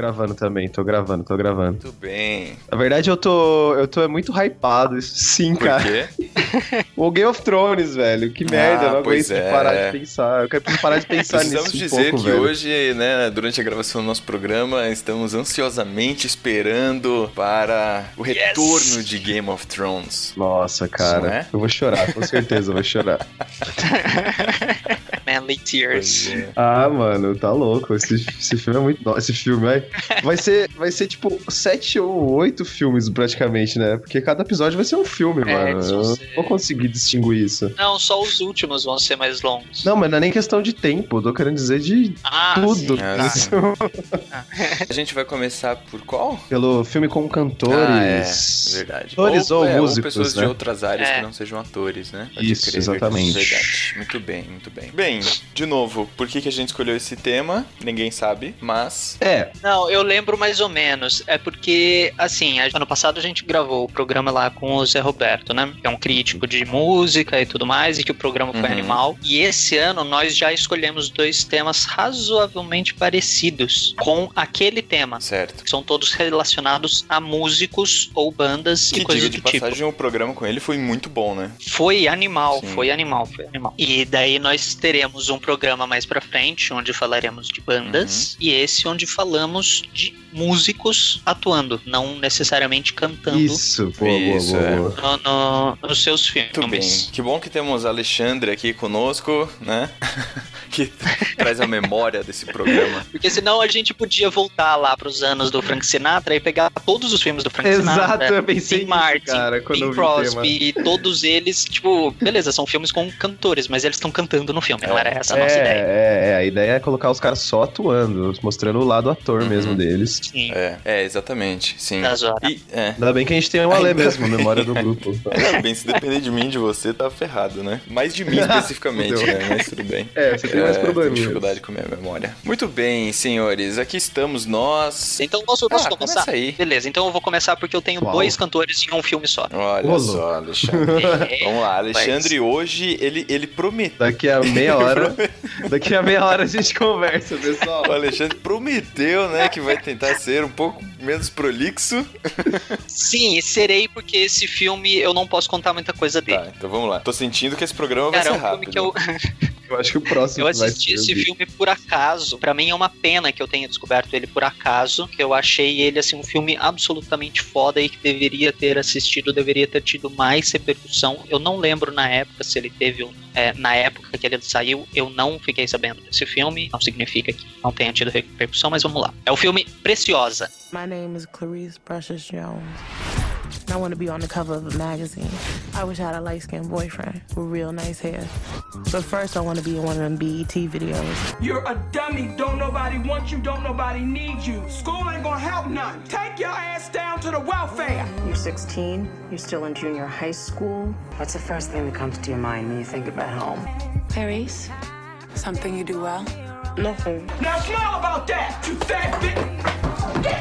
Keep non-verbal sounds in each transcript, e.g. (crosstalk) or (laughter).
gravando também, tô gravando, tô gravando. Muito bem. Na verdade, eu tô. Eu tô muito hypado, isso sim, Por cara. quê? O Game of Thrones, velho. Que merda, eu não pois aguento é. parar de pensar. Eu quero parar de pensar Precisamos nisso. um dizer pouco, que velho. hoje, né, durante a gravação do nosso programa, estamos ansiosamente esperando para o retorno de Game of Thrones. Nossa, cara. É? Eu vou chorar, com certeza eu vou chorar. (laughs) Manly Tears. É. Ah, mano, tá louco. Esse, esse filme é muito. Esse filme vai. Vai ser, vai ser tipo sete ou oito filmes praticamente, né? Porque cada episódio vai ser um filme, É, mano. Eu não vou conseguir distinguir isso. Não, só os últimos vão ser mais longos. Não, mas não é nem questão de tempo. Eu tô querendo dizer de Ah, tudo. sim. Ah, Isso. (laughs) A gente vai começar por qual? Pelo filme com cantores. Ah, é, verdade. Atores ou é, músicos, pessoas né? de outras áreas É. que não sejam atores, né? Pode Isso, crer, exatamente. Verdade. Muito bem, muito bem. Bem, de novo, por que, que a gente escolheu esse tema? Ninguém sabe, mas... É, Não, eu lembro mais ou menos. É porque, assim, ano passado a gente gravou o programa lá com o Zé Roberto, né? Que é um crítico de música e tudo mais, e que o programa foi Uhum. animal. E esse ano nós já escolhemos dois temas razoavelmente parecidos com aquele tema. Certo. Que são todos relacionados a músicos ou bandas Que e coisas de do tipo. passagem, o programa com ele foi muito bom, né? Foi animal, Sim. foi animal, foi animal. E daí nós teremos um programa mais pra frente, onde falaremos de bandas, Uhum. e esse onde falamos de músicos atuando, não necessariamente cantando isso. Boa, boa, Isso, boa, é. boa. no- no- nos seus Muito bem. filmes. Que bom que temos Alexandre aqui conosco, né? (laughs) que traz a memória desse programa. Porque senão a gente podia voltar lá pros anos do Frank Sinatra e pegar todos os filmes do Frank Exato, Sinatra. eu pensei Tim Martin, cara, quando Bing. Crosby, e (laughs) todos eles, tipo, beleza, são filmes com cantores, mas eles estão cantando no filme, não É. era essa a nossa ideia. É, é, a ideia é colocar os caras só atuando, mostrando o lado ator Uhum. mesmo deles. Sim, É, é exatamente, sim. E, é. Ainda bem que a gente tem (laughs) o Ale Ainda mesmo, memória do grupo. (laughs) Ainda bem, se depender de mim, de você, tá ferrado, né? Mais de mim especificamente, né? Mas tudo bem. É, você tem mais É, tenho probleminha. dificuldade com a minha memória. Muito bem, senhores. Aqui estamos nós. Então posso, posso Ah, começar? começa aí. Beleza, então eu vou começar porque eu tenho Uau. dois cantores em um filme só. Olha Ô, só, Alexandre. (laughs) É, Vamos lá, Alexandre hoje, ele, ele prometeu. Daqui a meia hora. (laughs) daqui a meia hora a gente conversa, pessoal. O Alexandre prometeu, né, que vai tentar ser um pouco menos prolixo. Sim, serei porque esse filme eu não posso contar muita coisa dele. Tá, então vamos lá. Tô sentindo que esse programa vai Cara, é ser um filme rápido. que eu, (laughs) Eu acho que o próximo eu vai assisti ser esse filme por acaso. Pra mim é uma pena que eu tenha descoberto ele por acaso, que eu achei ele assim um filme absolutamente foda e que deveria ter assistido, deveria ter tido mais repercussão. Eu não lembro na época se ele teve um- é, na época que ele saiu, eu não fiquei sabendo desse filme. Não significa que não tenha tido repercussão, mas vamos lá. É o filme Preciosa. My name is Clarice Precious Jones. And I want to be on the cover of a magazine. I wish I had a light skinned boyfriend with real nice hair. But first, I want to be in one of them BET videos. You're a dummy. Don't nobody want you. Don't nobody need you. School ain't gonna help none. Take your ass down to the welfare. You're 16, you're still in junior high school. What's the first thing that comes to your mind when you think about home? Clarice, something you do well? Nothing. Now smile about that, you fat bitch.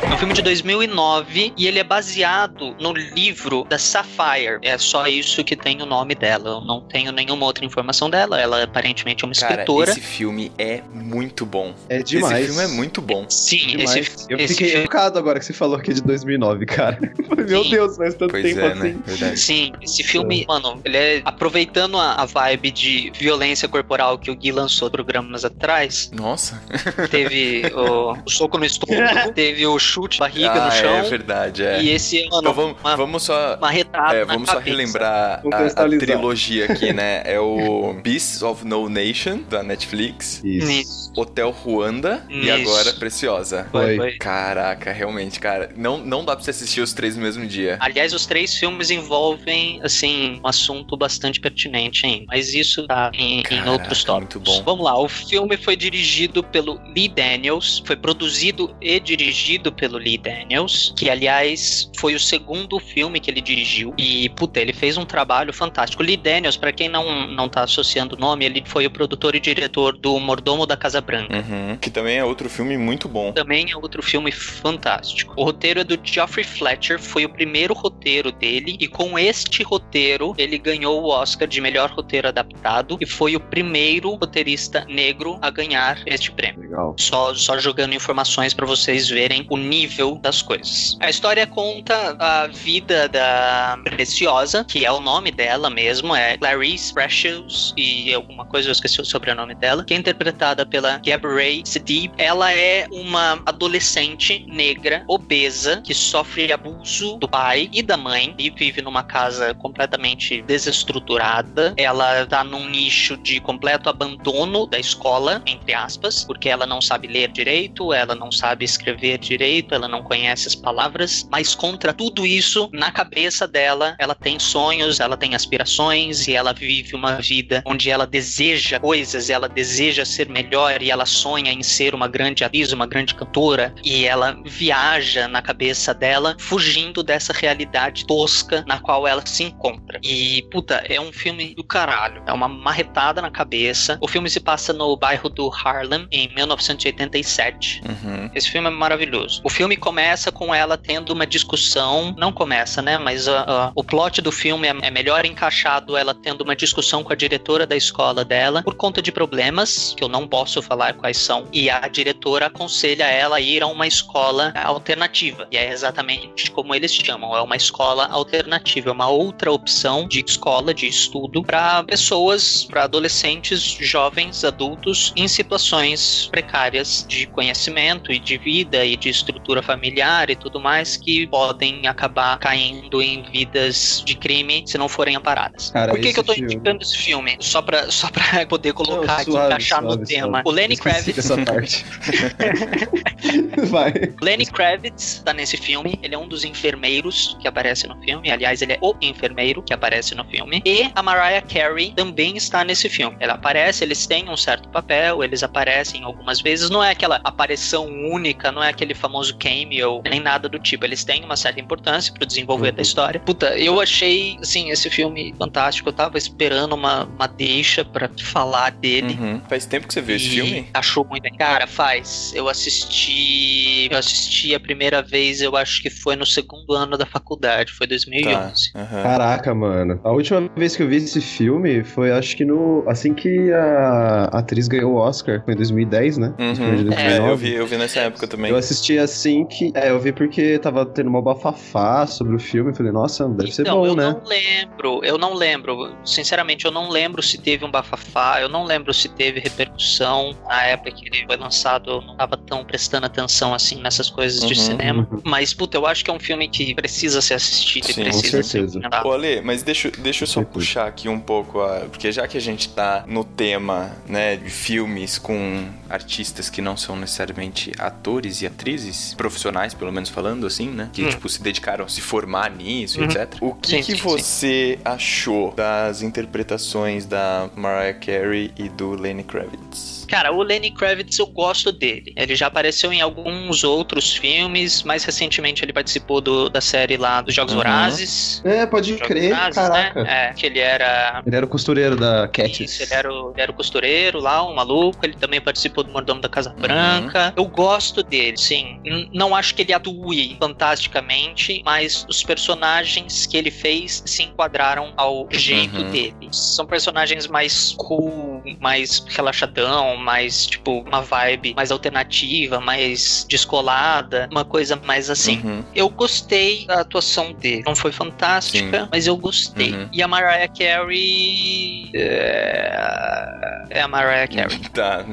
É um filme de 2009 e ele é baseado no livro da Sapphire. É só isso que tem o nome dela. Eu não tenho nenhuma outra informação dela. Ela aparentemente é uma Cara, escritora. esse filme é muito bom. É demais. Esse filme é muito bom. Sim, Demais. esse, eu esse fiquei filme. chocado agora que você falou que é de 2009, cara. (laughs) Meu Sim. Deus, faz tanto Pois tempo é, assim. né? Verdade. Sim, esse filme, mano, ele é aproveitando a, a vibe de violência corporal que o Gui lançou programas atrás. Nossa. Teve (laughs) o, o soco no estômago, (laughs) teve o chute barriga ah, no chão. é verdade, é. E esse, mano, Então vamos, uma, vamos só uma retada É, na vamos só cabeça. relembrar a, a trilogia aqui, né? É o (laughs) Beasts of No Nation, da Netflix, Isso. Isso. Hotel Ruanda e Isso. agora Preciosa. Foi, Foi. Caraca, realmente, cara, não, não dá pra você assistir os três no mesmo dia. Aliás, os três filmes envolvem, assim, um assunto bastante pertinente, hein? Mas isso tá em, em Caraca, outros tópicos. muito bom. Vamos lá, o filme foi dirigido pelo Lee Daniels, foi produzido e dirigido pelo Lee Daniels, que aliás foi o segundo filme que ele dirigiu. E, puta, ele fez um trabalho fantástico. Lee Daniels, para quem não, não tá associando o nome, ele foi o produtor e diretor do Mordomo da Casa Branca. Uhum. Que também é outro filme muito bom. Também é outro filme fantástico. O roteiro é do Geoffrey Fletcher, foi o primeiro roteiro dele, e com este roteiro ele ganhou o Oscar de melhor roteiro adaptado e foi o primeiro roteirista negro a ganhar este prêmio. Legal. Só, só jogando informações para vocês verem o nível das coisas. A história conta a vida da Preciosa, que é o nome dela mesmo, é Clarice Precious, e alguma coisa eu esqueci o sobrenome dela, que é interpretada pela Gabrielle Sidib. Ela é uma adolescente negra, obesa, que sofre abuso do pai e da mãe e vive numa casa completamente desestruturada. Ela tá num nicho de completo abandono da escola, entre aspas, porque ela não sabe ler direito, ela não sabe escrever direito, ela não conhece as palavras, mas contra tudo isso, na cabeça dela, ela tem sonhos, ela tem aspirações e ela vive uma vida onde ela deseja coisas, ela deseja ser melhor e ela sonha em ser uma grande atriz, uma grande cantora e ela viaja na cabeça dela fugindo dessa realidade tosca na qual ela se encontra. E puta, é um filme do caralho, é uma marretada na cabeça. O filme se passa no bairro do Harlem em 1987. Uhum. Esse filme é maravilhoso. O filme começa com ela tendo uma discussão, não começa, né? Mas uh, uh, o plot do filme é, é melhor encaixado ela tendo uma discussão com a diretora da escola dela por conta de problemas que eu não posso falar quais são. E a diretora aconselha ela a ir a uma escola alternativa. E é exatamente como eles chamam, é uma escola alternativa, é uma outra opção de escola de estudo para pessoas, para adolescentes, jovens, adultos em situações precárias de conhecimento e de vida e de estrutura familiar e tudo mais que podem acabar caindo em vidas de crime se não forem amparadas. Cara, Por que, que eu tô filme- indicando esse filme? Só pra, só pra (laughs) poder colocar Não, aqui, suave, encaixar no suave, tema. suave. O Lenny Kravitz dessa parte. (laughs) Vai. Lenny Kravitz tá nesse filme, ele é um dos enfermeiros que aparece no filme, aliás, ele é o enfermeiro que aparece no filme, e a Mariah Carey também está nesse filme. Ela aparece, eles têm um certo papel, eles aparecem algumas vezes, não é aquela aparição única, não é aquele famoso cameo, nem nada do tipo, eles têm uma certa importância pro desenvolver da história. Puta, eu achei, assim, esse filme fantástico, eu tava esperando uma, uma deixa pra falar dele. Uhum. Faz tempo que você viu esse filme? Achou muito bem. Cara, faz. Eu assisti. Eu assisti a primeira vez, eu acho que foi no segundo ano da faculdade, foi 2011. Tá. Aham. Caraca, mano. A última vez que eu vi esse filme foi, acho que no. Assim que a atriz ganhou o Oscar, foi em 2010, né? Uhum. É, 2009. eu vi, eu vi nessa época também. Eu assisti assim que. É, eu vi porque tava tendo uma bafafá sobre o filme. Falei, nossa, deve ser então, bom, eu né? não lembro, eu não lembro. Sinceramente, eu não lembro se teve um bafafá, eu não lembro se teve repercussão na época que ele foi lançado. Eu não tava tão prestando atenção assim nessas coisas de Uhum, cinema. uhum. Mas, puta, eu acho que é um filme que precisa ser assistido Sim, e com precisa ser certeza. comentado. Ô, Ale, mas deixa, deixa eu só puxar aqui um pouco, a, porque já que a gente tá no tema, né, de filmes com artistas que não são necessariamente atores e atrizes, profissionais, pelo menos falando assim, né, que, Hum. tipo, se dedicaram a se formar nisso, Uhum. etc. O que Sim, que sim, você achou das interpretações da Mariah Carey e do Lenny Kravitz? Cara, o Lenny Kravitz eu gosto dele. Ele já apareceu em alguns outros filmes. Mais recentemente ele participou do- da série lá dos Jogos Uhum. Vorazes. É, pode Jogos crer, Vorazes, caraca. Né? É, que ele era. Ele era o costureiro da Katniss. Isso, ele era, o, ele era o costureiro lá, um maluco. Ele também participou do Mordomo da Casa Branca. Eu gosto dele, sim. Não acho que ele atue fantasticamente, mas os personagens que ele fez se enquadraram ao jeito Uhum. dele. São personagens mais cool, mais relaxadão, mais, tipo, uma vibe mais alternativa, mais descolada, uma coisa mais assim. Uhum. Eu gostei da atuação dele. Não foi fantástica, mas eu gostei. Uhum. E a Mariah Carey. É, é a Mariah Carey. Tá. (laughs)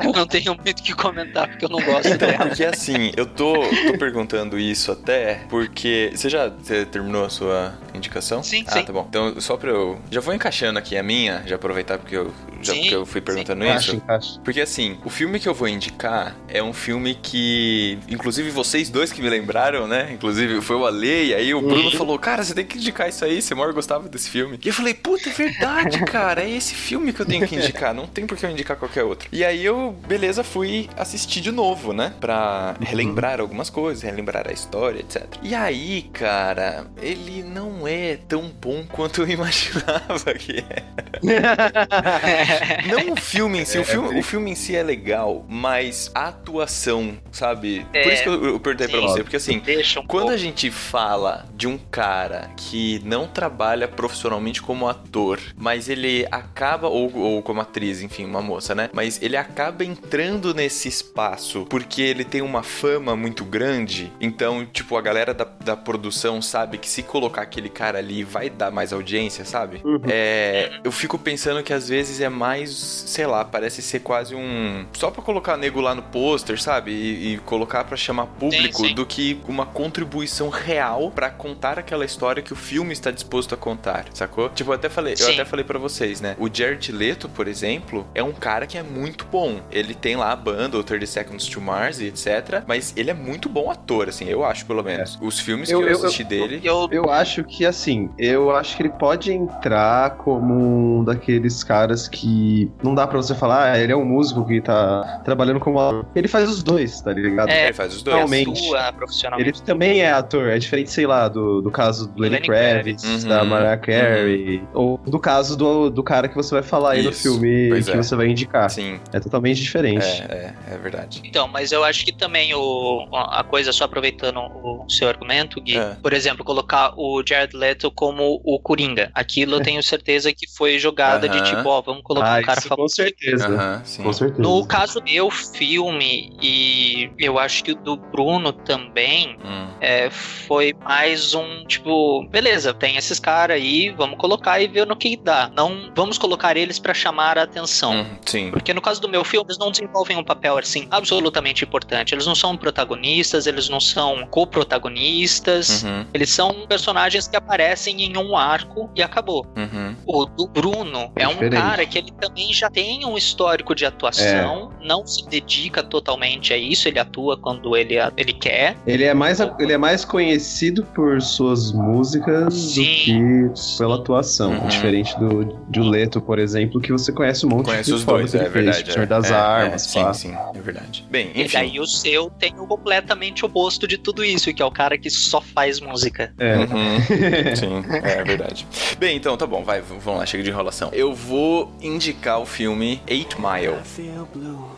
(laughs) eu (laughs) não tenho muito o que comentar porque eu não gosto Então, dela. porque assim, eu tô, tô perguntando isso até porque. Você já terminou a sua indicação? Sim, ah, sim. tá bom. Então, só pra eu já vou encaixando aqui a minha, já aproveitar porque eu, já, Sim, porque eu fui perguntando Encaixa, isso. encaixa. Porque assim, o filme que eu vou indicar é um filme que, inclusive vocês dois que me lembraram, né? Inclusive foi o Ale, e aí o Bruno falou: Cara, você tem que indicar isso aí, você maior gostava desse filme. E eu falei: Puta, é verdade, (laughs) cara, é esse filme que eu tenho que indicar, não tem por que eu indicar qualquer outro. E aí eu, beleza, fui assistir de novo, né? Pra relembrar algumas coisas, relembrar a história, etc. E aí, cara, ele não é tão bom (laughs) quanto eu imaginava que é. (laughs) Não o filme em si, o, filme, o filme em si é legal, mas a atuação, sabe? Por É, isso que eu, eu perguntei pra sim. você, porque assim, Deixa um quando pouco. a gente fala de um cara que não trabalha profissionalmente como ator, mas ele acaba, ou, ou como atriz, enfim, uma moça, né? Mas ele acaba entrando nesse espaço porque ele tem uma fama muito grande. Então, tipo, a galera da, da produção sabe que se colocar aquele cara ali vai dar mais audiência, sabe? É, eu fico pensando que às vezes é mais, sei lá, parece ser quase um. Só pra colocar nego lá no pôster, sabe? E, e colocar pra chamar público Sim, sim. do que uma contribuição real pra contar aquela história que o filme está disposto a contar, sacou? Tipo, eu até falei, eu Sim. até falei para vocês, né? O Jared Leto, por exemplo, é um cara que é muito bom. Ele tem lá a banda, o 30 Seconds to Mars e etc, mas ele é muito bom ator, assim, eu acho pelo menos. Os filmes Eu- que eu, eu- eu- assisti dele, Eu, Eu acho que assim, eu acho que ele pode entrar como um daqueles caras que não dá pra você falar, ah, ele é um músico que tá trabalhando como ator. Ele faz os dois, tá ligado? É, ele faz os dois. realmente. atua profissionalmente. Ele também é ator, é diferente, sei lá, do, do caso do Lenny Lenny Kravitz, Kravitz. da Uhum, Mariah Carey, ou do caso do, do cara que você vai falar aí no Isso, filme pois que é. você vai indicar. Sim, É totalmente diferente. é, é, é verdade. Então, mas eu acho que também o, a coisa, só aproveitando o seu argumento, Gui, É. por exemplo, colocar o Jared Leto como o Coringa. Aquilo eu tenho certeza que foi jogada de Aham. tipo, ó, vamos colocar Ah, um cara isso com famoso. certeza. Aham, sim. Com certeza. No caso do meu filme, e eu acho que o do Bruno também, Hum, é, foi mais um tipo, beleza, tem esses caras aí, vamos colocar e ver no que dá. Não vamos colocar eles pra chamar a atenção. hum, sim. Porque no caso do meu filme, eles não desenvolvem um papel assim absolutamente importante. Eles não são protagonistas, eles não são co-protagonistas. Uhum, Eles são personagens que aparecem em um arco e acabou. uhum. O do Bruno é um Diferente. cara que ele também já tem um histórico de atuação, não se dedica totalmente a isso, ele atua quando ele, ele quer. Ele é mais, ele é mais conhecido por suas músicas Sim. do que pela atuação. Uhum. Diferente do, do Leto, por exemplo, que você conhece um monte Conhece de os dois, que ele é fez, verdade. Senhor é, das é, Armas, é, sim, pá. sim, é verdade. Bem, E enfim. daí o seu tem o completamente oposto de tudo isso, que é o cara que só faz música. É. Uhum. (laughs) Sim, é verdade. Bem, então tá bom, vai, vamos lá, chega de enrolação. Eu vou indicar o filme Eight Mile. I feel blue,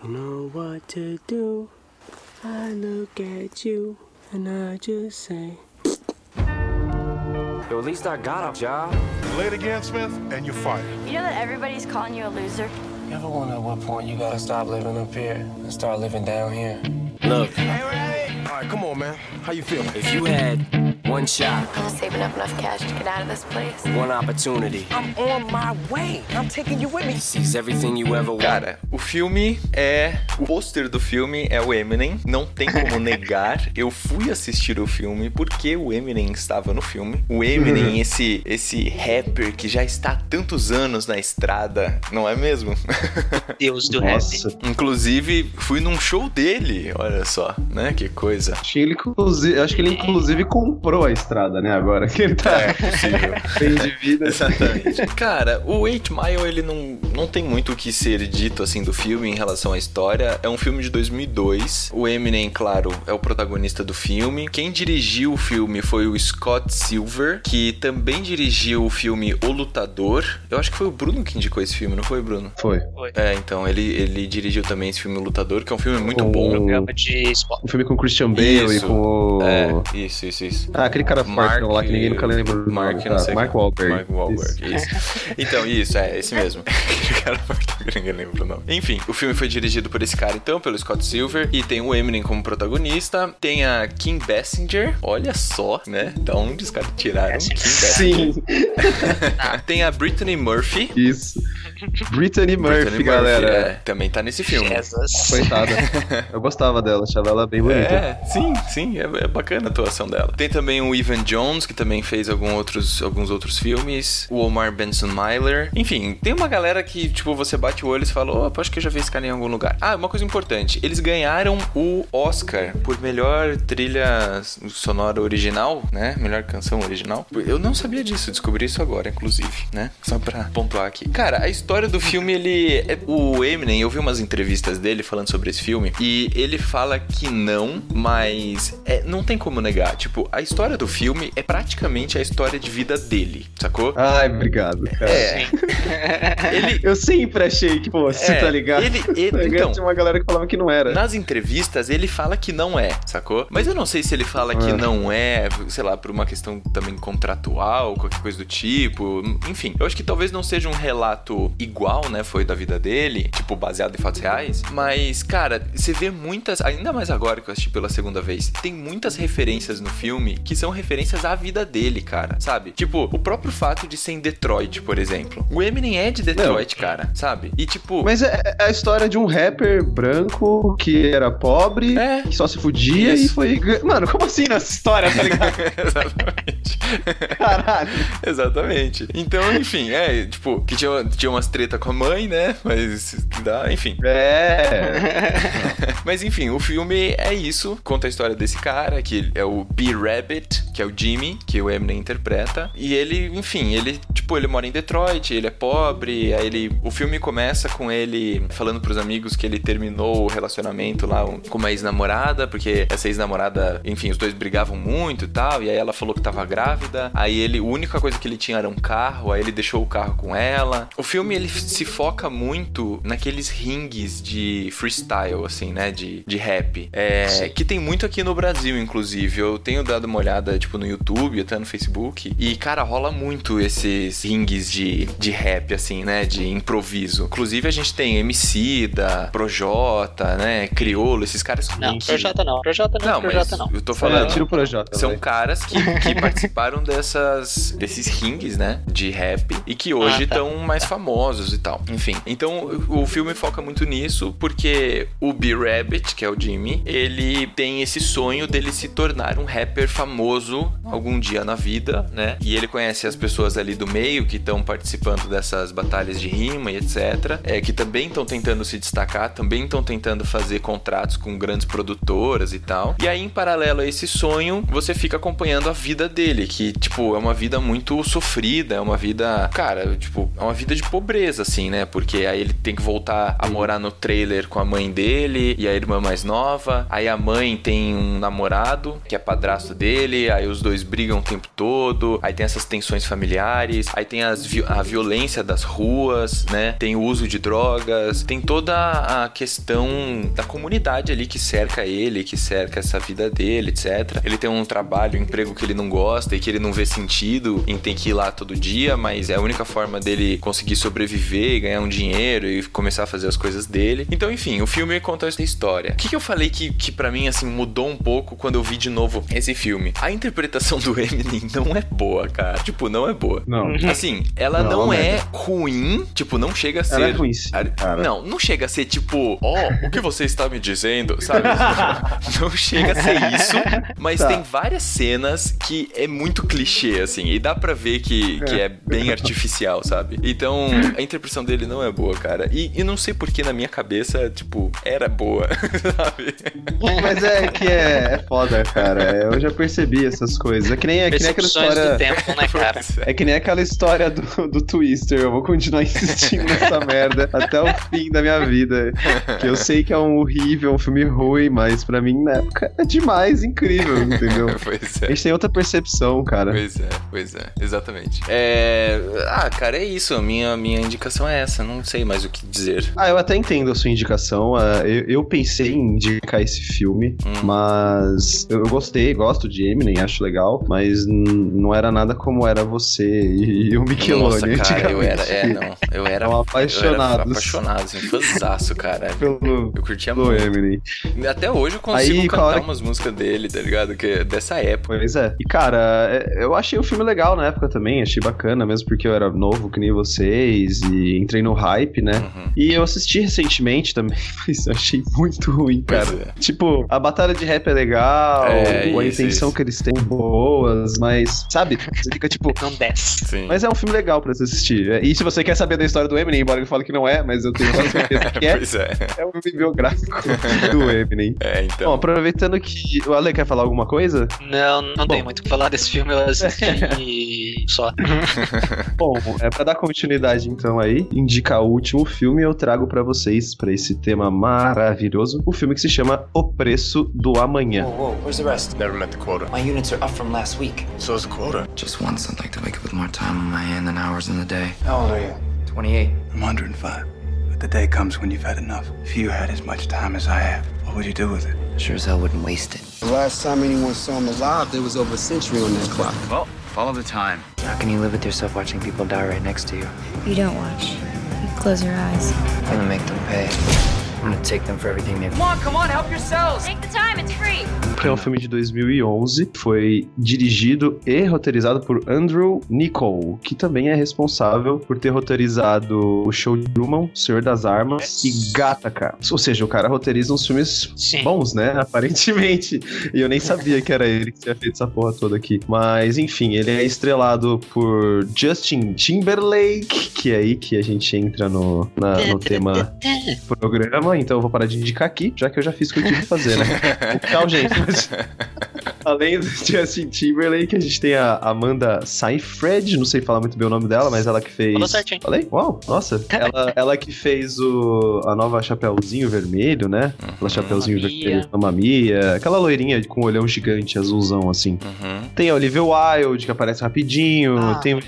don't know what to do. I look at you and I just say. Yo, at least I got a job. It again, Smith, and you're fired. You know that everybody's calling you a loser? You ever wonder at what point you gotta stop living up here and start living down here? Look, All right, come on, man. How you feeling? if you had one shot, I'm saving up enough cash to get out of this place. one opportunity, I'm on my way. I'm taking you with me. seize everything you ever. Cara, o filme é. O pôster do filme é o Eminem. Não tem como (laughs) negar. Eu fui assistir o filme porque o Eminem estava no filme. O Eminem, esse, esse rapper que já está há tantos anos na estrada, não é mesmo? (laughs) Deus do rap. Nossa. Inclusive, fui num show dele. Olha só, né? Que coisa. Acho que ele, inclusive, acho que ele inclusive comprou a estrada, né? Agora que ele tá É possível. (laughs) bem de vida. Exatamente. Cara, o 8 Mile, ele não, não tem muito o que ser dito, assim, do filme em relação à história. É um filme de 2002. O Eminem, claro, é o protagonista do filme. Quem dirigiu o filme foi o Scott Silver, que também dirigiu o filme O Lutador. Eu acho que foi o Bruno que indicou esse filme, não foi, Bruno? Foi. É, então, ele, ele dirigiu também esse filme O Lutador, que é um filme muito Com- bom. Um filme com o Christian Bale Isso. e com o... É, isso, isso, isso. Ah, aquele cara forte Mark- lá que ninguém nunca lembra do Mark, nome, não tá? sei Mark quem. Wahlberg. Mark Wahlberg, isso. Então, isso, é, esse mesmo. (laughs) Aquele cara que ninguém lembra o nome. Enfim, o filme foi dirigido por esse cara, então, pelo Scott Silver, e tem o Eminem como protagonista, tem a Kim Basinger, olha só, né? Da onde os caras tiraram Kim Basinger. Sim, (laughs) Tem a Brittany Murphy. isso. Brittany Murphy, Brittany galera. é, também tá nesse filme. Jesus. Coitada. Eu gostava dela, achava ela bem bonita. É, sim, sim, é, é bacana a atuação dela. Tem também também o Evan Jones, que também fez algum outros, alguns outros filmes. O Omar Benson Myler. Enfim, tem uma galera que, tipo, você bate o olho e fala, opa, acho que eu já vi esse cara em algum lugar. Ah, uma coisa importante. Eles ganharam o Oscar por melhor trilha sonora original, né? Melhor canção original. Eu não sabia disso, descobri isso agora, inclusive, né? Só pra pontuar aqui. Cara, a história do filme, ele... É... O Eminem, eu vi umas entrevistas dele falando sobre esse filme e ele fala que não, mas é, não tem como negar. Tipo, a história do filme é praticamente a história de vida dele, sacou? Ai, obrigado, cara. É. (laughs) ele... Eu sempre achei que, pô, você É, tá ligado? ele- ele- (laughs) então- Tinha uma galera que falava que não era. Nas entrevistas, ele fala que não é, sacou? Mas eu não sei se ele fala que Ah. não é, sei lá, por uma questão também contratual, qualquer coisa do tipo. Enfim, eu acho que talvez não seja um relato igual, né? Foi da vida dele, tipo, baseado em fatos reais. Mas, cara, você vê muitas, ainda mais agora que eu assisti pela segunda vez, tem muitas referências no filme que são referências à vida dele, cara, sabe? Tipo, o próprio fato de ser em Detroit, por exemplo. O Eminem é de Detroit, cara, sabe? E tipo. Mas é, é a história de um rapper branco que era pobre, É. que só se fudia Isso. e foi. Mano, como assim nessa história, tá ligado? (laughs) Exatamente. Caralho. Exatamente. Então, enfim, é, tipo, que tinha, tinha umas treta com a mãe, né? Mas dá, enfim. É. (laughs) Mas enfim, o filme é isso. Conta a história desse cara, que é o Que é o Jimmy, que o Eminem interpreta. E ele, enfim, ele, tipo, ele mora em Detroit, ele é pobre, aí ele. O filme começa com ele falando pros amigos que ele terminou o relacionamento lá com uma ex-namorada, porque essa ex-namorada, enfim, os dois brigavam muito e tal. E aí ela falou que tava grávida. Aí ele, a única coisa que ele tinha era um carro, aí ele deixou o carro com ela. O filme ele se foca muito naqueles rings de freestyle, assim, né? De, de rap. É, que tem muito aqui no Brasil, inclusive. Eu tenho dado uma olhada, tipo, no YouTube, até no Facebook. E, cara, rola muito esses rings de, de rap, assim, né? De improviso. Inclusive, a gente tem MC da Projota, né? Criolo, esses caras Não, que- Projota não. Projota não, Não, Projota mas não. eu tô É, falando. tira o Projota. São vai. caras que, que (laughs) participaram dessas, desses rings, né? De rap. E que hoje Ah, tá. estão mais famosos e tal. Enfim. Então o o filme foca muito nisso, porque o B-Rabbit, que é o Jimmy, ele tem esse sonho dele se tornar um rapper famoso algum dia na vida, né? E ele conhece as pessoas ali do meio que estão participando dessas batalhas de rima e etc. É, que também estão tentando se destacar, também estão tentando fazer contratos com grandes produtoras e tal. E aí, em paralelo a esse sonho, você fica acompanhando a vida dele, que, tipo, é uma vida muito sofrida, é uma vida, cara, tipo, é uma vida de pobreza, assim, né? Porque aí ele tem que voltar a morar no trailer com a mãe dele e a irmã mais nova. Aí a mãe tem um namorado que é padrasto dele, aí os dois brigam o tempo todo. Aí tem essas tensões familiares, aí tem as a violência das ruas, né? Tem o uso de drogas, tem toda a questão da comunidade ali que cerca ele, que cerca essa vida dele, etc. Ele tem um trabalho, um emprego que ele não gosta e que ele não vê sentido em ter que ir lá todo dia, mas é a única forma dele conseguir sobreviver ganhar um dinheiro e começar a fazer as coisas dele. Então, enfim, o filme conta essa história. O que, que eu falei que, que para mim, assim, mudou um pouco quando eu vi de novo esse filme? A interpretação do Eminem não é boa, cara. Tipo, não é boa. Não. Assim, ela Não, não, é é ruim, tipo, não chega a ser. Ela é ruim, sim, Ar- cara. Não, não chega a ser tipo, ó, o que você está me dizendo, sabe? (laughs) não chega a ser isso, mas Tá. tem várias cenas que é muito clichê, assim, e dá pra ver que, que é bem artificial, sabe? Então, a interpretação dele não é boa, cara. E, e não sei porque na minha cabeça, tipo, era boa, (laughs) sabe? Mas é que é, é foda, cara. É, Eu já percebi essas coisas. É que nem, é que nem aquela história. do tempo, né, cara? (laughs) É que nem aquela história do, do Twister. Eu vou continuar (laughs) insistindo nessa merda até o fim da minha vida. Que eu sei que é um horrível, um filme ruim, mas pra mim na época é demais, incrível, entendeu? (laughs) pois A é. gente tem outra percepção, cara. Pois é, pois é, exatamente. É. Ah, cara, é isso. A minha, minha indicação é essa. Não sei mais o que dizer. Ah, eu até entendo a sua indicação. ah, eu, eu pensei em indicar esse filme, Hum. mas eu, eu gostei, gosto de Eminem, acho legal, mas não era nada como era você e, e o Michelone. Nossa, cara, eu era. É, não. Eu era. Era (laughs) apaixonados. apaixonado, assim, fãzaço, cara. Pelo, Eu curtia muito. Eminem. Até hoje eu consigo Aí, cantar hora- umas músicas dele, tá ligado? Que é dessa época. Pois é. E, cara, é, eu achei o filme legal na época também, achei bacana, mesmo porque eu era novo que nem vocês e entrei no hype, né? Uhum. E eu assisti recentemente também, (laughs) mas eu achei muito ruim, cara. É. Tipo, a batalha de rap é legal, É, a isso, intenção isso. Que eles têm boas, mas, sabe? Você fica tipo. Não desce. Sim. Mas é um filme legal pra você assistir. É, E se você quer saber da história do Eminem, embora ele fale que não é, mas eu tenho quase certeza que (laughs) é, Pois é. é um filme biográfico do Eminem. (laughs) É, então. Bom, aproveitando que o Ale quer falar alguma coisa? Não, não tem muito o que falar desse filme, eu assisti (laughs) só. (laughs) Bom, é pra dar continuidade então aí, indicar o último filme, eu trago pra vocês, pra esse tema maravilhoso, o filme que se chama O Preço do Amanhã. Whoa, where's the rest? Never met the quota. My units are up from last week. So is the quota. Just once, I'd like to wake up with more time on my hand than hours in the day. How old are you? 28. I'm 105. But the day comes when you've had enough. If you had as much time as I have, what would you do with it? Sure as hell wouldn't waste it. The last time anyone saw him alive, there was over a century on that clock. Well, follow the time. How can you live with yourself watching people die right next to you? You don't watch. You close your eyes. I'm gonna make them pay. I'm gonna take them for everything they've Come on, come on, help yourselves. Take the time, it's free. É um filme de 2011, foi dirigido e roteirizado por Andrew Niccol, que também é responsável por ter roteirizado o Show de Truman, Senhor das Armas e Gattaca. Ou seja, o cara roteiriza uns filmes Sim. bons, né? (laughs) Aparentemente. E eu nem sabia que era ele que tinha feito essa porra toda aqui. Mas, enfim, ele é estrelado por Justin Timberlake, que é aí que a gente entra no, na- no (laughs) tema (laughs) programa. Então eu vou parar de indicar aqui, já que eu já fiz o que eu tive que fazer, né? (laughs) Tchau, gente. (laughs) Além do (laughs) Justin Timberlake, a gente tem a Amanda Seyfried, não sei falar muito bem o nome dela, mas ela que fez. Falou certinho. Falei? Uau, nossa. (laughs) ela, ela que fez o, a nova Chapeuzinho Vermelho, né? Aquela Chapeuzinho Mamma. Vermelho, Mamma Mia. Aquela loirinha com um olhão gigante, azulzão, assim. Uhum. Tem a Olivia Wilde, que aparece rapidinho. Ah, tem o,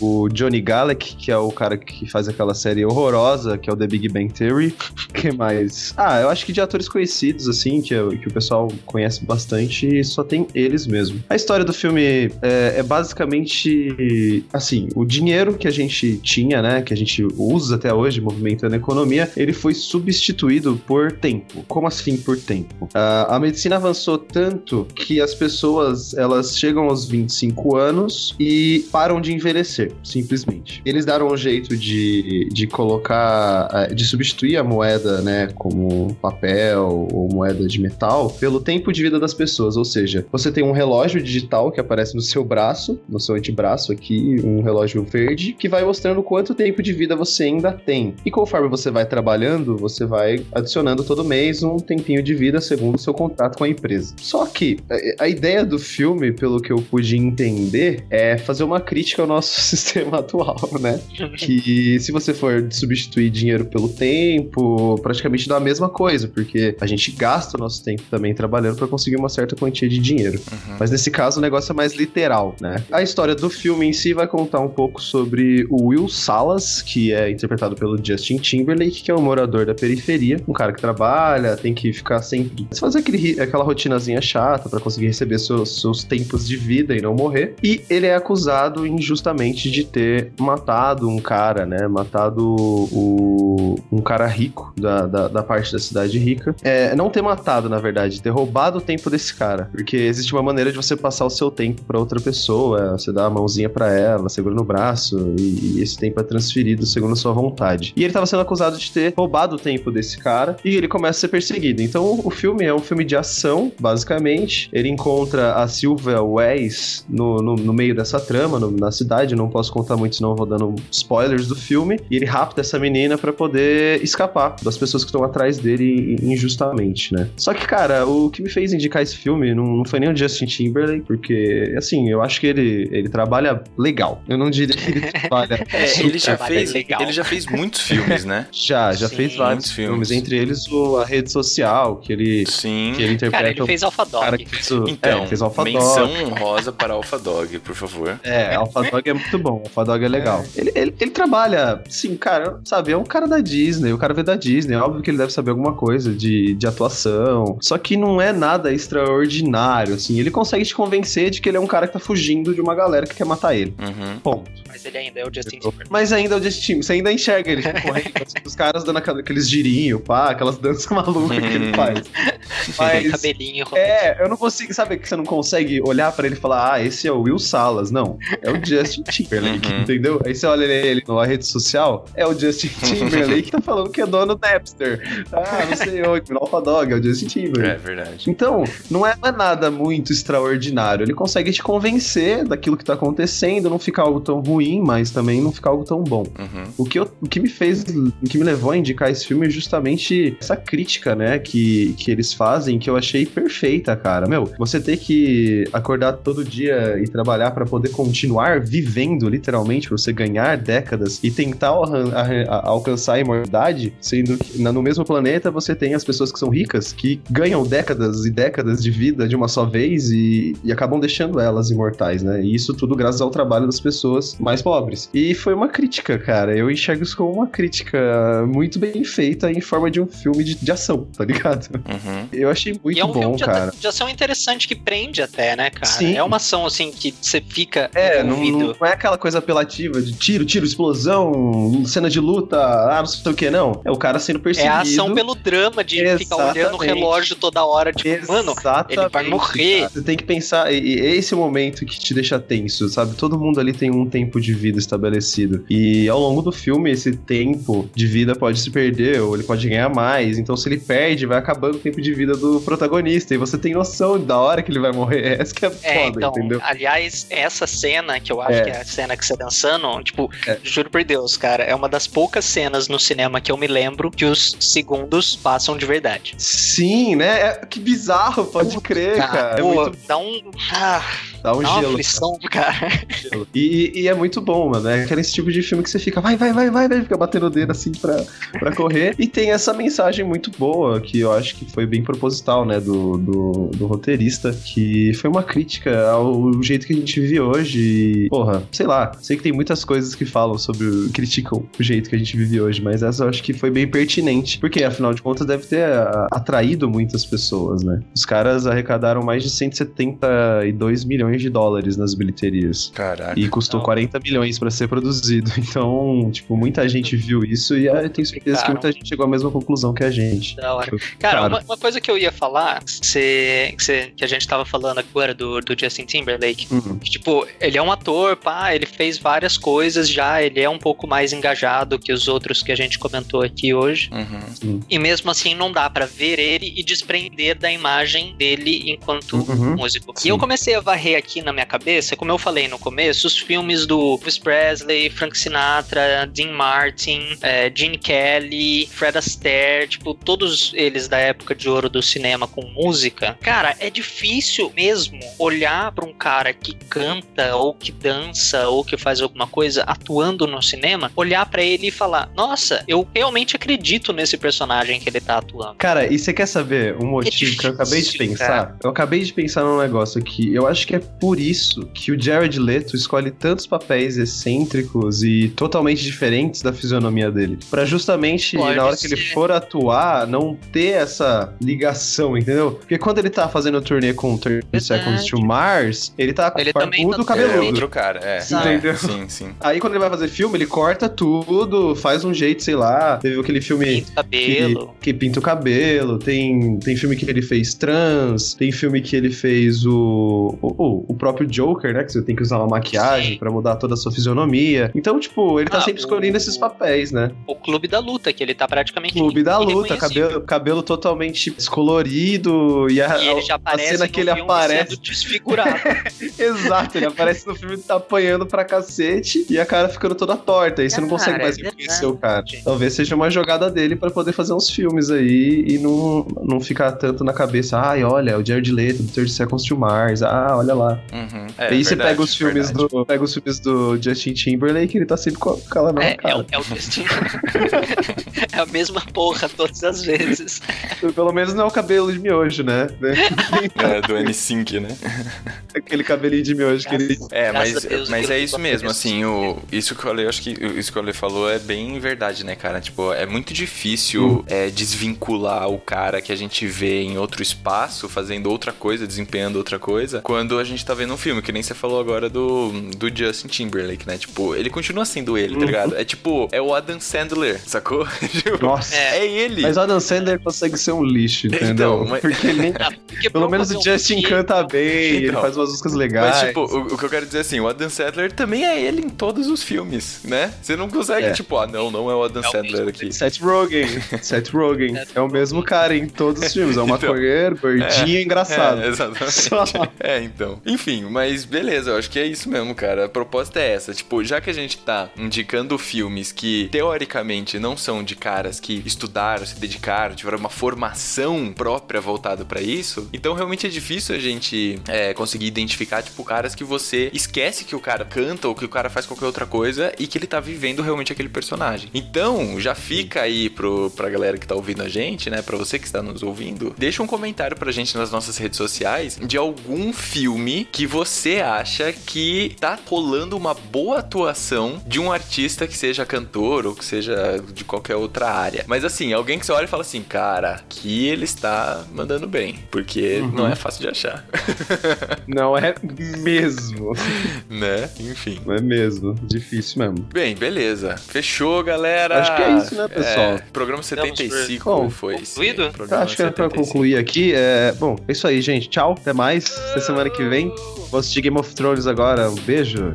o- o Johnny Galek, que é o cara que faz aquela série horrorosa, que é o The Big Bang Theory. (laughs) que mais? Ah, eu acho que de atores conhecidos, assim, que, que o pessoal conhece bastante, só tem eles mesmo. A história do filme é, é basicamente, assim, o dinheiro que a gente tinha, né, que a gente usa até hoje, movimentando a economia, ele foi substituído por tempo. Como assim por tempo? Ah, a medicina avançou tanto que as pessoas, elas chegam aos 25 anos e param de envelhecer, simplesmente. Eles deram um jeito de, de colocar, ah, de substituir a moeda, né, como papel ou moeda de metal, pelo tempo de vida das pessoas. Ou seja, você tem um relógio digital que aparece no seu braço, no seu antebraço aqui, um relógio verde, que vai mostrando quanto tempo de vida você ainda tem. E conforme você vai trabalhando, você vai adicionando todo mês um tempinho de vida segundo o seu contrato com a empresa. Só que a- a ideia do filme, pelo que eu pude entender, é fazer uma crítica ao nosso (laughs) sistema atual, né? que se você for substituir dinheiro pelo tempo, praticamente dá a mesma coisa, porque a gente gasta o nosso tempo também trabalhando para conseguir uma certa quantia de dinheiro. Mas nesse caso o negócio é mais literal, né? A história do filme em si vai contar um pouco sobre o Will Salas, que é interpretado pelo Justin Timberlake, que é um morador da periferia, um cara que trabalha, tem que ficar sempre fazer aquele, aquela rotinazinha chata para conseguir receber seus, seus tempos de vida e não morrer. E ele é acusado injustamente de ter matado um cara, né? Matado o, um cara rico da, da, da parte da cidade rica. É, não ter matado, na verdade, ter roubado o tempo desse cara. Porque existe uma maneira de você passar o seu tempo pra outra pessoa. Você dá a mãozinha pra ela, segura no braço, e, e esse tempo é transferido segundo a sua vontade. E ele tava sendo acusado de ter roubado o tempo desse cara, e ele começa a ser perseguido. Então o filme é um filme de ação, basicamente. Ele encontra a Silvia Wes no, no, no meio dessa trama, no- na cidade. Não posso contar muito, senão vou dando spoilers do filme. E ele rapta essa menina pra poder escapar das pessoas que estão atrás dele injustamente, né? Só que, cara, o que me fez indicar esse filme não, não foi nem o Justin Timberlake, porque, assim, eu acho que ele, ele trabalha legal. Eu não diria que ele (laughs) trabalha. É, ele já fez, legal. ele já fez muitos filmes, né? (laughs) Já, já Sim. fez vários Muitos filmes. filmes. entre eles o, a rede social, que ele, Sim. que ele interpreta. Cara, ele fez Alpha o cara Dog. que fez o, Então, é, fez Alpha menção Dog. honrosa para Alpha Dog, por favor. É, Alpha Dog é muito bom, Alpha Dog é legal. Ele, ele, ele trabalha, sim, cara, sabe, é um cara da Disney, o cara veio da Disney, é óbvio que ele deve saber alguma coisa de, de atuação, só que não é nada extraordinário, assim, ele consegue te convencer de que ele é um cara que tá fugindo de uma galera que quer matar ele. Uhum. Ponto. Mas ele ainda é o Justin Timberlake. Mas ainda é o Justin Timberlake, você ainda enxerga ele tipo, correndo, assim, os caras dando aqueles girinhos, pá, aquelas danças malucas que ele faz. (laughs) Mas Cabelinho. é, eu não consigo, sabe que você não consegue olhar pra ele e falar, ah, esse é o Will Salas. Não, é o Justin (laughs) Timberlake, Uhum. entendeu? Aí você olha ele na rede social, é o Justin (laughs) Timberlake que tá falando que é dono do Napster. Ah, não sei, o Alpha Dog, é o Justin É Timberlake. verdade. Então, não é, não é nada muito extraordinário. Ele consegue te convencer daquilo que tá acontecendo, não ficar algo tão ruim, mas também não ficar algo tão bom. Uhum. O que, eu, o que me fez, o que me levou a indicar esse filme é justamente essa crítica, né, que, que eles fazem, que eu achei perfeita, cara. Meu, você ter que acordar todo dia e trabalhar para poder continuar vivendo, literalmente, pra você ganhar décadas e tentar alcançar a imortalidade, sendo que no mesmo planeta você tem as pessoas que são ricas, que ganham décadas e décadas de vida de uma só vez e, e acabam deixando elas imortais, né? E isso tudo graças ao trabalho das pessoas mais pobres. E foi uma crítica, cara. Eu enxergo isso como uma crítica muito bem feita em forma de um filme de, de ação, tá ligado? Uhum. Eu achei muito e é um bom, filme de, cara. de ação interessante que prende até, né, cara? Sim. É uma ação, assim, que você fica É, não, envolvido. não é aquela coisa apelativa de tiro, tiro, explosão, cena de luta, ah, não sei o que, não. É o cara sendo É perseguido. a ação pelo drama de ficar olhando o Exatamente. relógio toda hora, tipo, mano, ele vai morrer. Você tem que pensar, e, e é esse o momento que te deixa tenso, sabe? Todo mundo ali tem um tempo de vida estabelecido. E ao longo do filme, esse tempo de vida pode se perder, ou ele pode ganhar mais. Então, se ele perde, vai acabando o tempo de vida do protagonista. E você tem noção da hora que ele vai morrer. (laughs) Essa que é É, foda, então, entendeu? aliás, essa cena, que eu acho É. que é a cena que você dançando, tipo, juro por Deus, cara, é uma das poucas cenas no cinema que eu me lembro que os segundos passam de verdade. Sim, né? É- que bizarro, pode crer, cara. É pô, muito dá um. Ah, Dá um dá uma gelo. aflição, cara. (laughs) E, e é muito bom, mano. É aquele tipo de filme que você fica, vai, vai, vai, vai, vai, fica batendo o dedo assim pra, pra correr. E tem essa mensagem muito boa, que eu acho que foi bem proposital, né, do, do, do roteirista, que foi uma crítica ao jeito que a gente vive hoje. E, porra, sei lá, sei que tem muitas coisas que falam sobre, criticam o jeito que a gente vive hoje, mas essa eu acho que foi bem pertinente, porque afinal de contas deve ter a- atraído muitas pessoas, né? Os caras arrecadaram mais de 172 milhões de dólares nas bilheterias. Caraca. E custou 40 milhões pra ser produzido. (laughs) Então, tipo, muita gente viu isso e ah, eu tenho certeza que muita gente chegou à mesma conclusão que a gente. Da hora. Eu- Cara, uma, uma coisa que eu ia falar, que, que você- que a gente tava falando agora do, do Justin Timberlake, Uhum. que, tipo, ele é um ator, pá, ele fez várias coisas já, ele é um pouco mais engajado que os outros que a gente comentou aqui hoje. Uhum. E mesmo assim não dá pra ver ele e desprender da imagem dele enquanto Uhum. músico. Sim. E eu comecei a varrer aqui na minha cabeça, como eu falei no começo, os filmes do Elvis Presley, Frank Sinatra, Dean Martin, eh, Gene Kelly, Fred Astaire, tipo, todos eles da época de ouro do cinema com música. Cara, é difícil mesmo olhar pra um cara que canta ou que dança ou que faz alguma coisa atuando no cinema, olhar pra ele e falar: "Nossa, eu realmente acredito nesse personagem que ele tá atuando". Cara, e você quer saber um motivo que eu acabei de difícil, pensar? cara. Eu acabei de pensar num negócio aqui. Eu acho que é por isso que o Jared Leto escolhe tantos papéis excêntricos e totalmente diferentes da fisionomia dele. Pra justamente, Pode na hora que ele ser. for atuar, não ter essa ligação, entendeu? Porque quando ele tá fazendo o turnê com 30 Seconds to Mars, ele tá Ele também barbudo, tá- É cabeludo. outro cara, é. Entendeu? É, sim, sim. Aí quando ele vai fazer filme, ele corta tudo, faz um jeito, sei lá. Teve aquele filme. Pinta o cabelo. Que, que pinta o cabelo. Tem, tem filme que ele fez trans. Tem filme que ele fez o. O, o próprio Joker, né? Que você tem que usar uma maquiagem pra mudar toda a sua fisionomia. Então, tipo, ele tá Ah, sempre o- escolhendo esses papéis, né? O Clube da Luta, que ele tá praticamente Clube da luta, cabelo, cabelo totalmente descolorido. E a, E ele já a aparece cena no que ele filme aparece. sendo desfigurado. (laughs) Exato, ele aparece no filme tá apanhando pra cacete e a cara ficando toda torta. Aí você não Cara, consegue mais é reconhecer o cara. Talvez seja uma jogada dele pra poder fazer uns filmes aí e não, não ficar tanto na cabeça. Ai, olha, o Jared Leto do 30 Seconds to Mars. Ah, olha lá. Uhum. aí você verdade, pega os filmes verdade. do pega os filmes do Justin Timberlake, ele tá sempre com aquela mesma É, é, cara. o- é o destino. (laughs) é a mesma porra todas as vezes. Pelo menos não é o cabelo de miojo, né? É, do N5, né? (laughs) Aquele cabelinho de miojo que ele É, mas, Deus, mas é isso mesmo, assim, o, isso que eu falei, eu acho que isso que o Ale falou é bem verdade, né, cara? Tipo, é muito difícil é, desvincular o cara que a gente vê em outro espaço, fazendo outra coisa, desempenhando outra coisa, quando a gente tá vendo um filme, que nem você falou agora do, do Justin Timberlake, né? Tipo, ele continua sendo ele, tá Uhum. ligado? É tipo, é o Adam Sandler, sacou? (laughs) Tipo, Nossa. É ele. Mas o Adam Sandler consegue ser um lixo, entendeu? Então, mas- Porque ele nem. (laughs) Pelo menos o Justin canta bem, ele Então. faz umas músicas legais. Mas, tipo, o, o que eu quero dizer é assim, o Adam Sandler também é ele em todos os filmes, né? Você não consegue, É. tipo, ah, não, não é o Adam Sandler aqui. Seth Rogen. (laughs) Seth Rogen. É o mesmo cara em todos os filmes. É um maconheiro, gordinho e engraçado. É, exatamente. Só. É, então. Enfim, mas beleza, eu acho que é isso mesmo, cara. A proposta é essa. Tipo, já que a gente tá indicando filmes que teoricamente não são de caras que estudaram, se dedicaram, tiveram uma formação própria voltada pra isso, então realmente é difícil a gente é, conseguir identificar, tipo, caras que você esquece que o cara canta ou que o cara faz qualquer outra coisa e que ele tá vivendo realmente aquele personagem. Então, já fica aí pro, pra galera que tá ouvindo a gente, né? Pra você que está nos ouvindo, deixa um comentário pra gente nas nossas redes sociais de algum filme que você acha que tá rolando uma boa atuação de um artista que seja cantor ou que seja de qualquer outra área. Mas assim, alguém que você olha e fala assim, cara, aqui ele está mandando bem, porque Uhum. não é fácil de achar. (laughs) Não é mesmo. né? Enfim. Não é mesmo. Difícil mesmo. Bem, beleza. Fechou, galera. Acho que é isso, né, pessoal? É, programa 75 Bom, foi concluído? Programa Acho que era pra 75. concluir aqui. É... Bom, é isso aí, gente. Tchau. Até mais. Até semana que vem. Vou assistir Game of Thrones agora. Um beijo.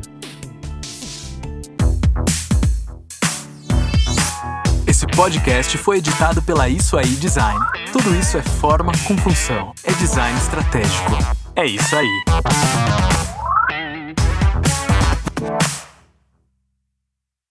Esse podcast foi editado pela Isso Aí Design. Tudo isso é forma com função. É design estratégico. É isso aí.